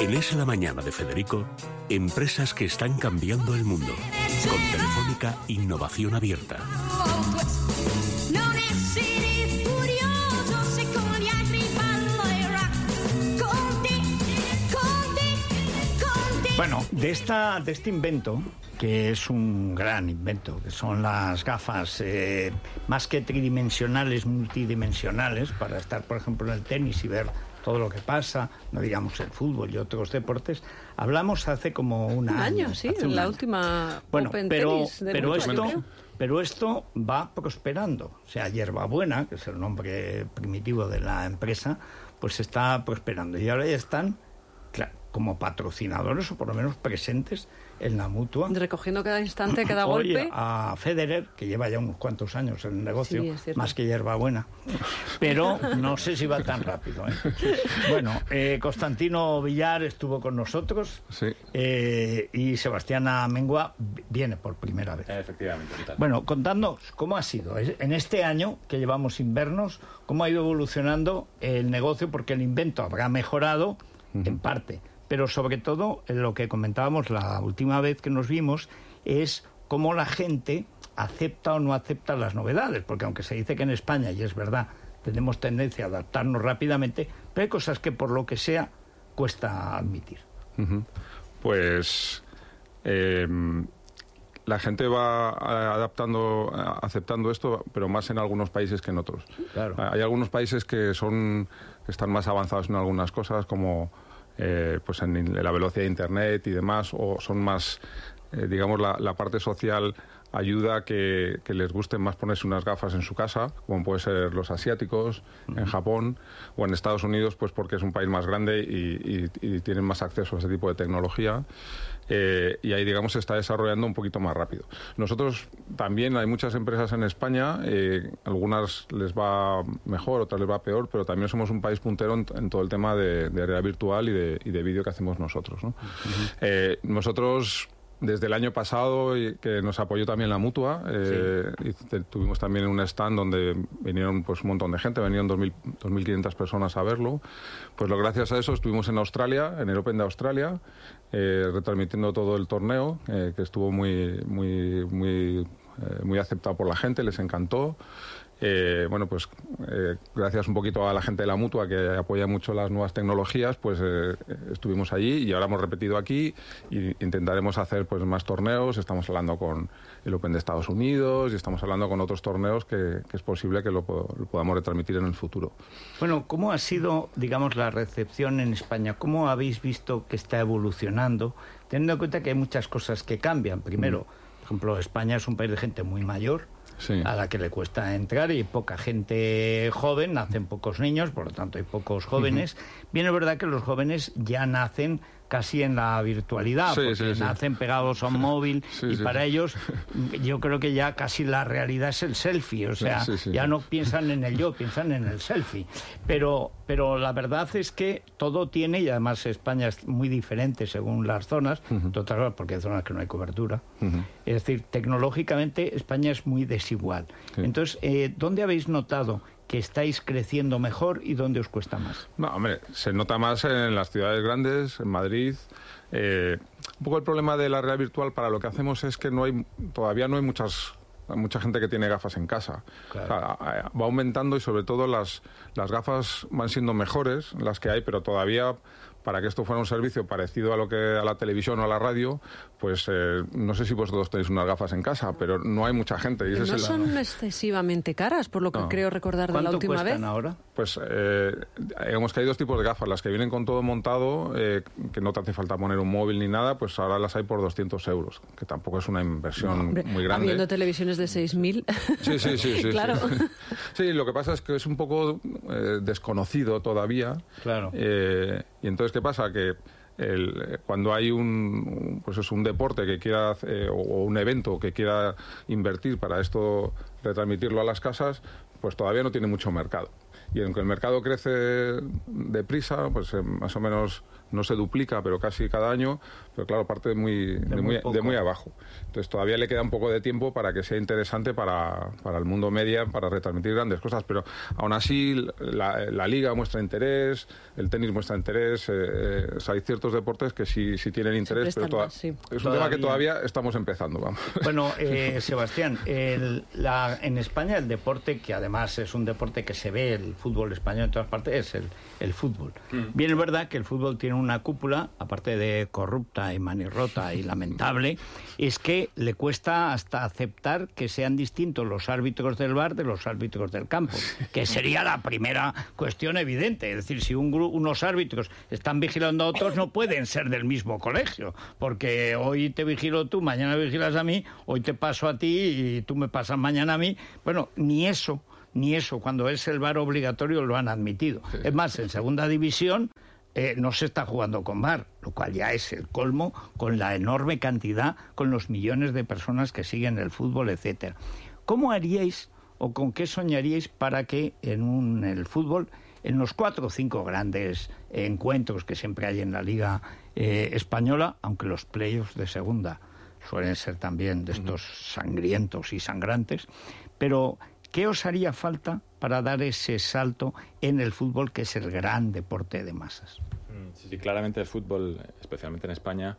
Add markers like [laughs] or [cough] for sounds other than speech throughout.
En Es la Mañana de Federico, empresas que están cambiando el mundo. Con Telefónica Innovación Abierta. Bueno, de, esta, de este invento, que es un gran invento, que son las gafas eh, más que tridimensionales, multidimensionales, para estar, por ejemplo, en el tenis y ver todo lo que pasa, no digamos el fútbol y otros deportes, hablamos hace como un, Un año, sí, en la año. última Bueno, Open pero, de pero, esto, pero esto va prosperando. O sea, Hierbabuena, que es el nombre primitivo de la empresa, pues está prosperando. Y ahora ya están como patrocinadores o por lo menos presentes en la mutua. Recogiendo cada instante, cada Oye, golpe. a Federer, que lleva ya unos cuantos años en el negocio, Sí, más que hierbabuena, pero no sé si va tan rápido. ¿eh? Bueno, eh, Constantino Villar estuvo con nosotros Sí. eh, y Sebastiana Mengua viene por primera vez. Efectivamente. Bueno, contadnos cómo ha sido en este año que llevamos invernos, cómo ha ido evolucionando el negocio, porque el invento habrá mejorado en parte, pero sobre todo en lo que comentábamos la última vez que nos vimos es cómo la gente acepta o no acepta las novedades, porque aunque se dice que en España, y es verdad, tenemos tendencia a adaptarnos rápidamente, pero hay cosas que por lo que sea cuesta admitir. Pues eh, la gente va eh, adaptando, eh, aceptando esto, pero más en algunos países que en otros. Claro. Hay algunos países que son que están más avanzados en algunas cosas, como eh, pues en la velocidad de Internet y demás, o son más, eh, digamos, la, la parte social ayuda a que, que les guste más ponerse unas gafas en su casa, como puede ser los asiáticos, en Japón o en Estados Unidos, pues porque es un país más grande y, y- y tienen más acceso a ese tipo de tecnología. Eh, y ahí, digamos, se está desarrollando un poquito más rápido. Nosotros también hay muchas empresas en España, eh, algunas les va mejor, otras les va peor, pero también somos un país puntero en, en todo el tema de, de realidad virtual y de, y de vídeo que hacemos nosotros. ¿no? Eh, nosotros desde el año pasado, que nos apoyó también la mutua, eh, y tuvimos también un stand donde vinieron pues, un montón de gente, vinieron 2.000 2.500 personas a verlo. Pues lo, gracias a eso estuvimos en Australia, en el Open de Australia, eh, retransmitiendo todo el torneo, eh, que estuvo muy, muy, muy, muy aceptado por la gente, les encantó. Eh, bueno, pues eh, gracias un poquito a la gente de la mutua que apoya mucho las nuevas tecnologías, pues eh, estuvimos allí y ahora hemos repetido aquí y intentaremos hacer pues más torneos. Estamos hablando con el Open de Estados Unidos y estamos hablando con otros torneos que, que es posible que lo, lo podamos retransmitir en el futuro. Bueno, ¿cómo ha sido, digamos, la recepción en España? ¿Cómo habéis visto que está evolucionando? Teniendo en cuenta que hay muchas cosas que cambian. Primero, por ejemplo, España es un país de gente muy mayor, Sí. a la que le cuesta entrar y poca gente joven, nacen pocos niños, por lo tanto hay pocos jóvenes. Bien es verdad que los jóvenes ya nacen casi en la virtualidad, Sí, porque sí, sí. nacen pegados a un móvil y para ellos [laughs] yo creo que ya casi la realidad es el selfie, o sea, ya no piensan en el yo, piensan en el selfie. Pero, pero la verdad es que todo tiene, y además España es muy diferente según las zonas, entre otras cosas porque hay zonas que no hay cobertura. Es decir, tecnológicamente España es muy desigual. Entonces, eh, ¿dónde habéis notado que estáis creciendo mejor y dónde os cuesta más? No, hombre, se nota más en las ciudades grandes, en Madrid. Eh, un poco el problema de la realidad virtual para lo que hacemos es que no hay, todavía no hay muchas mucha gente que tiene gafas en casa. Claro. O sea, a- a- va aumentando y sobre todo las, las gafas van siendo mejores, las que hay, pero todavía para que esto fuera un servicio parecido a lo que a la televisión o a la radio, pues eh, no sé si vosotros tenéis unas gafas en casa, pero no hay mucha gente. Y ese no es el- son excesivamente caras, por lo que No. creo recordar de la ¿Cuánto última cuestan vez. ahora? Pues eh, digamos que hay dos tipos de gafas. Las que vienen con todo montado, eh, que no te hace falta poner un móvil ni nada, pues ahora las hay por 200 euros, que tampoco es una inversión Hombre, muy grande. Habiendo televisiones de 6.000. Sí, sí, sí, sí. [laughs] claro. Sí. [laughs] Sí, lo que pasa es que es un poco eh, desconocido todavía. Claro. Eh, y entonces, ¿qué pasa? Que el- cuando hay un, un- pues es un deporte que quiera eh, o, o un evento que quiera invertir para esto retransmitirlo a las casas, pues todavía no tiene mucho mercado. Y aunque el mercado crece deprisa, pues eh, más o menos no se duplica, pero casi cada año, pero claro, parte de muy, de muy muy, de muy abajo. Entonces todavía le queda un poco de tiempo para que sea interesante para, para el mundo media, para retransmitir grandes cosas, pero aún así la, la liga muestra interés, el tenis muestra interés, eh, eh, o sea, hay ciertos deportes que sí, sí tienen interés, pero prestan toda- más, sí. es un Todavía. tema que todavía estamos empezando, vamos. Bueno, [laughs] eh, Sebastián, el- la- en España el deporte, que además es un deporte que se ve, el fútbol español en todas partes, es el, el fútbol. Bien es verdad que el fútbol tiene una cúpula, aparte de corrupta y manirrota y lamentable, es que le cuesta hasta aceptar que sean distintos los árbitros del bar de los árbitros del campo, que sería la primera cuestión evidente. Es decir, si un unos árbitros están vigilando a otros, no pueden ser del mismo colegio, porque hoy te vigilo tú, mañana vigilas a mí, hoy te paso a ti y tú me pasas mañana a mí. Bueno, ni eso, ni eso, cuando es el bar obligatorio lo han admitido. Es más, en segunda división eh, no se está jugando con VAR, lo cual ya es el colmo con la enorme cantidad, con los millones de personas que siguen el fútbol, etcétera. ¿Cómo haríais o con qué soñaríais para que en un, el fútbol, en los cuatro o cinco grandes encuentros que siempre hay en la Liga eh, Española, aunque los playoffs de segunda suelen ser también de estos sangrientos y sangrantes, pero ¿qué os haría falta para dar ese salto en el fútbol que es el gran deporte de masas? Mm, Sí, sí, claramente el fútbol, especialmente en España,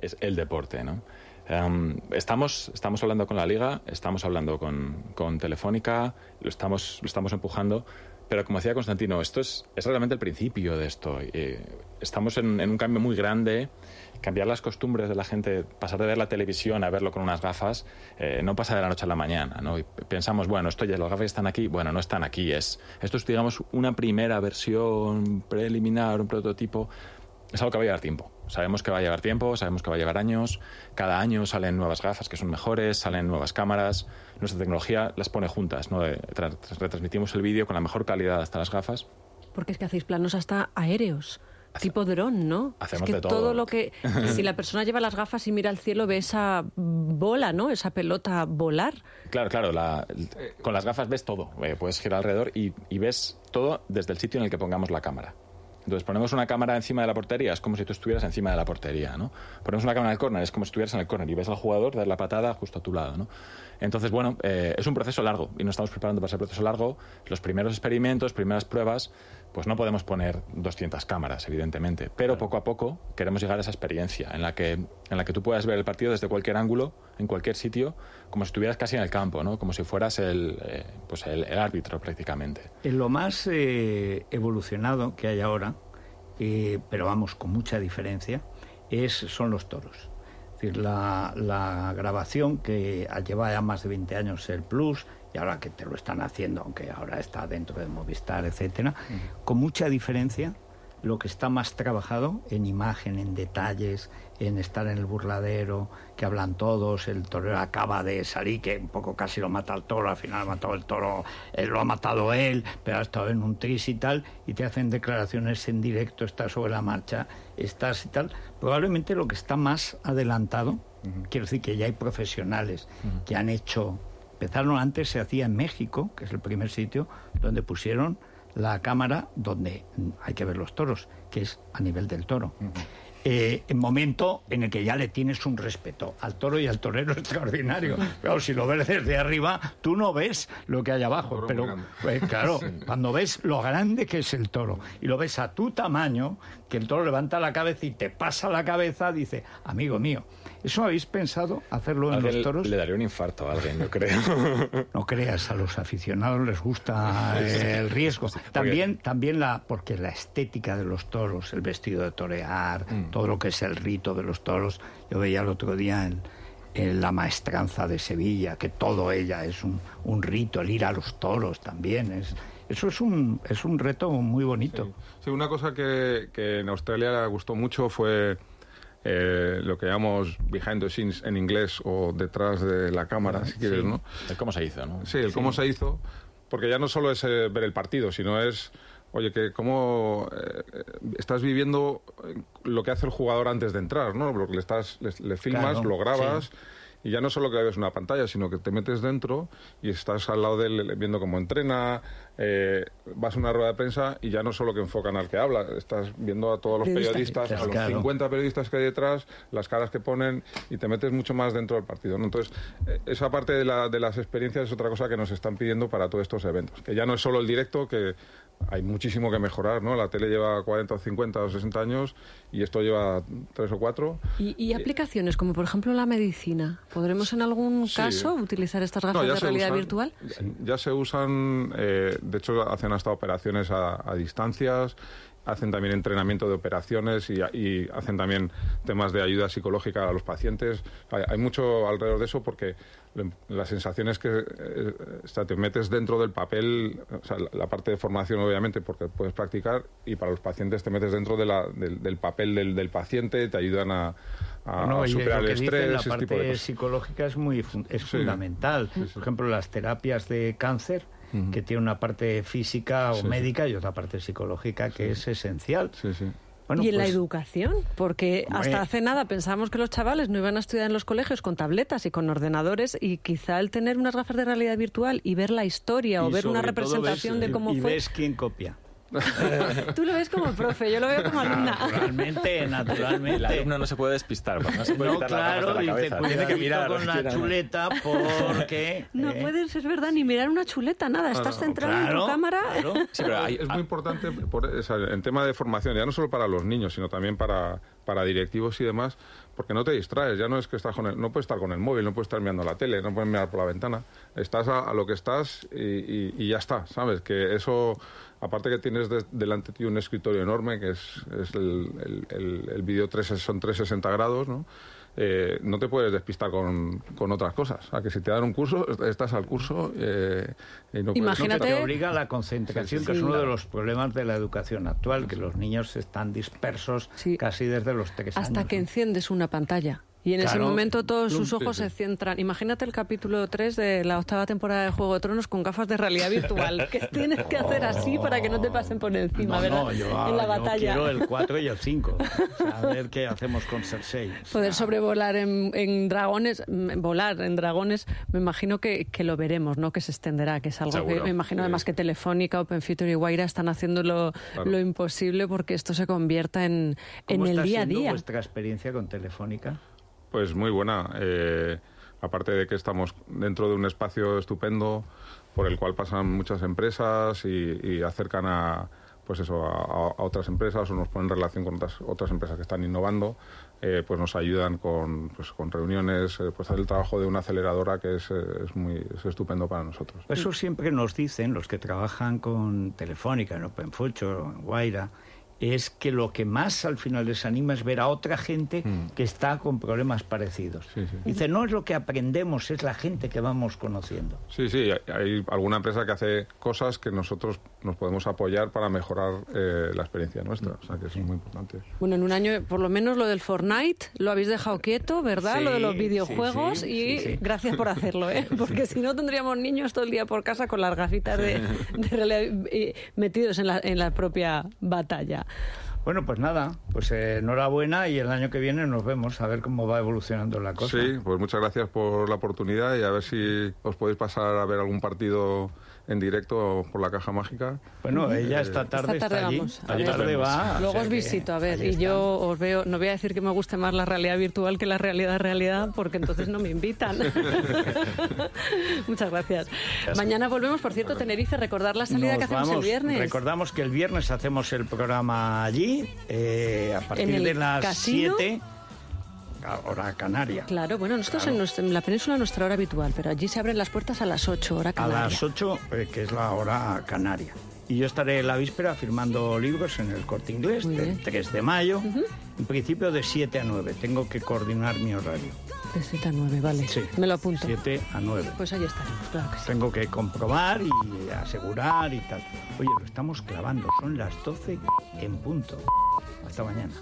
es el deporte, ¿no? Em, estamos, estamos hablando con la Liga, estamos hablando con, con Telefónica, lo estamos, lo estamos empujando, pero como decía Constantino, esto es, es realmente el principio de esto. Eh, estamos en, un cambio muy grande. Cambiar las costumbres de la gente, pasar de ver la televisión a verlo con unas gafas, eh, no pasa de la noche a la mañana. ¿no? Y pensamos, bueno, esto ya, las gafas están aquí, bueno, no están aquí. Es, esto es, digamos, una primera versión preliminar, un prototipo. Es algo que va a llevar tiempo. Sabemos que va a llevar tiempo, sabemos que va a llevar años. Cada año salen nuevas gafas que son mejores, salen nuevas cámaras. Nuestra tecnología las pone juntas. ¿no? Eh, tra- retransmitimos el vídeo con la mejor calidad hasta las gafas. Porque es que hacéis planos hasta aéreos. Tipo dron, ¿no? Hacemos es que de todo. lo que... [laughs] si la persona lleva las gafas y mira al cielo, ve esa bola, ¿no? Esa pelota volar. Claro, claro, la- con las gafas ves todo. Eh, puedes girar alrededor y, y ves todo desde el sitio en el que pongamos la cámara. Entonces ponemos una cámara encima de la portería, es como si tú estuvieras encima de la portería, ¿no? Ponemos una cámara en el córner, es como si estuvieras en el córner y ves al jugador dar la patada justo a tu lado, ¿no? Entonces, bueno, eh, es un proceso largo y nos estamos preparando para ese proceso largo. Los primeros experimentos, primeras pruebas, pues no podemos poner 200 cámaras, evidentemente, pero poco a poco queremos llegar a esa experiencia en la que, en la que tú puedas ver el partido desde cualquier ángulo, en cualquier sitio, como si estuvieras casi en el campo, ¿no? Como si fueras el, eh, pues el, el árbitro prácticamente. En lo más eh, evolucionado que hay ahora, eh, pero vamos, con mucha diferencia, es, son los toros. Es decir, la, la grabación que lleva ya más de 20 años el Plus, y ahora que te lo están haciendo, aunque ahora está dentro de Movistar, etcétera, con mucha diferencia lo que está más trabajado en imagen, en detalles, en estar en el burladero, que hablan todos, el torero acaba de salir, que un poco casi lo mata el toro, al final ha matado el toro, él lo ha matado él, pero ha estado en un tris y tal, y te hacen declaraciones en directo, estás sobre la marcha, estás y tal. Probablemente lo que está más adelantado, quiero decir que ya hay profesionales que han hecho, empezaron antes, se hacía en México, que es el primer sitio, donde pusieron la cámara donde hay que ver los toros, que es a nivel del toro. Eh, en momento en el que ya le tienes un respeto al toro y al torero [laughs] extraordinario. Claro, si lo ves desde arriba, tú no ves lo que hay abajo. Pero pues, claro, cuando ves lo grande que es el toro y lo ves a tu tamaño, que el toro levanta la cabeza y te pasa la cabeza, dice, amigo mío, ¿eso habéis pensado hacerlo en los toros? Le daría un infarto a alguien, yo creo. [laughs] No creas, a los aficionados les gusta el riesgo. También, también la, porque la estética de los toros, el vestido de torear, todo lo que es el rito de los toros. Yo veía el otro día en, en la maestranza de Sevilla, que todo ella es un, un rito, el ir a los toros también. Es, eso es un, es un reto muy bonito. Sí, una cosa que, que en Australia le gustó mucho fue eh, lo que llamamos behind the scenes en inglés o detrás de la cámara, si quieres, ¿no? El cómo se hizo, ¿no? Sí, el cómo se hizo, porque ya no solo es eh, ver el partido, sino es, oye, que cómo eh, estás viviendo lo que hace el jugador antes de entrar, ¿no? Lo que le, estás, le, le filmas, Claro, lo grabas. sí. Y ya no solo que ves una pantalla, sino que te metes dentro y estás al lado de él viendo cómo entrena, eh, vas a una rueda de prensa y ya no solo que enfocan al que habla, estás viendo a todos los Periodistas. periodistas, a los Claro. 50 periodistas que hay detrás, las caras que ponen y te metes mucho más dentro del partido. ¿no? Entonces, eh, esa parte de, la- de las experiencias es otra cosa que nos están pidiendo para todos estos eventos, que ya no es solo el directo, que hay muchísimo que mejorar, ¿no? La tele lleva 40 o 50 o 60 años y esto lleva 3 o 4. ¿Y, y aplicaciones como por ejemplo la medicina? ¿Podremos en algún Sí. caso utilizar estas gafas No, ya de realidad usan- virtual? Ya se usan, eh, de hecho hacen hasta operaciones a, a distancias, hacen también entrenamiento de operaciones y, y hacen también temas de ayuda psicológica a los pacientes. Hay, hay mucho alrededor de eso porque lo- la sensación es que eh, te metes dentro del papel, o sea, la, la parte de formación obviamente porque puedes practicar y para los pacientes te metes dentro de la- del, del papel del, del paciente, te ayudan a, a No, y superar el que dice, estrés, la ese tipo de parte psicológica es muy es Sí. fundamental. Sí, sí. Por ejemplo, las terapias de cáncer, que tiene una parte física o Sí, sí. médica y otra parte psicológica que es esencial. Sí, sí. Bueno, y en la pues, educación, porque Hombre. hasta hace nada pensábamos que los chavales no iban a estudiar en los colegios con tabletas y con ordenadores y quizá el tener unas gafas de realidad virtual y ver la historia o y ver una representación ves- de cómo y fue. ves quién copia. [laughs] Tú lo ves como profe, yo lo veo como alumna. [laughs] Naturalmente, naturalmente. El alumno no se puede despistar, porque no se puede No, claro, la dice. Tiene que mirar. con la chuleta porque... [laughs] No ¿eh? puedes, es verdad, ni mirar una chuleta, nada. Estás centrado en tu cámara. claro. Sí, pero hay- es muy importante por- o sea, en tema de formación, ya no solo para los niños, sino también para, para directivos y demás, porque no te distraes, ya no es que estás con el, no puedes estar con el móvil, no puedes estar mirando la tele, no puedes mirar por la ventana, estás a, lo que estás y, ya está, ¿sabes? Que eso, aparte que tienes de- delante de ti un escritorio enorme, que es, el, el, el- el vídeo 3, son 360 grados, ¿no? Eh, no te puedes despistar con, con otras cosas. A que si te dan un curso, estás al curso eh, y no puedes- Imagínate- Te obliga a la concentración, Sí, que es uno de los problemas de la educación actual, que los niños están dispersos Sí. casi desde los tres Hasta años. que ¿no? enciendes una pantalla. Y en ese Claro. momento todos sus ojos se centran. Imagínate el capítulo 3 de la octava temporada de Juego de Tronos con gafas de realidad virtual, [laughs] que tienes que hacer así para que no te pasen por encima, No, ¿verdad? no, yo, en la yo batalla. quiero el 4 y el [laughs] 5. a ver qué hacemos con Cersei. Poder sobrevolar en, en dragones, mm, volar en dragones, me imagino que, que lo veremos, ¿no? Que se extenderá, que es algo que Seguro, me imagino sí. además que Telefónica, Open Future y Guaira están haciendo lo, Claro. lo imposible porque esto se convierta en, en ¿Cómo el está día a día. vuestra experiencia con Telefónica? Pues muy buena. Eh, aparte de que estamos dentro de un espacio estupendo por el cual pasan muchas empresas y, y acercan a pues eso a, otras empresas o nos ponen en relación con otras, otras empresas que están innovando, eh, pues nos ayudan con, pues, con reuniones, eh, pues hacer el trabajo de una aceleradora que es, eh, es muy es estupendo para nosotros. Eso siempre nos dicen los que trabajan con Telefónica, en Open Future, en Guaira, es que lo que más al final les anima es ver a otra gente que está con problemas parecidos. Sí, sí. Dice, no es lo que aprendemos, es la gente que vamos conociendo. Sí, sí, hay alguna empresa que hace cosas que nosotros nos podemos apoyar para mejorar eh, la experiencia nuestra, o sea que es muy importante. Bueno, en un año, por lo menos lo del Fortnite lo habéis dejado quieto, ¿verdad? Sí, lo de los videojuegos sí, y sí, sí. gracias por hacerlo, ¿eh? [laughs] Porque si no tendríamos niños todo el día por casa con las gafitas de, de realidad, metidos en la, en la propia batalla. Bueno, pues nada, pues eh, enhorabuena y el año que viene nos vemos a ver cómo va evolucionando la cosa. Sí, pues muchas gracias por la oportunidad y a ver si os podéis pasar a ver algún partido en directo por la caja mágica. Bueno, ella esta tarde Esta tarde está allí. vamos, a Esta tarde va. o Luego sea os visito, a ver, y yo os veo, no voy a decir que me guste más la realidad virtual que la realidad realidad, porque entonces no me invitan. [laughs] Muchas gracias. Mañana volvemos, por cierto, Tenerife, recordar la salida Nos que hacemos vamos- el viernes. Recordamos que el viernes hacemos el programa allí, eh, a partir el de las casino? 7, hora canaria. Claro, bueno, nosotros en, nuestra- en la península nuestra hora habitual, pero allí se abren las puertas a las 8, hora A canaria. las 8, eh, que es la hora canaria. Y yo estaré la víspera firmando libros en el corte inglés, del bien. 3 de mayo, en principio de 7 a 9. Tengo que coordinar mi horario. De 7 a 9, vale. Sí. Me lo apunto. 7 a 9. Pues ahí estaremos, claro que sí. Tengo que comprobar y asegurar y tal. Oye, lo estamos clavando, son las 12 en punto. Hasta mañana.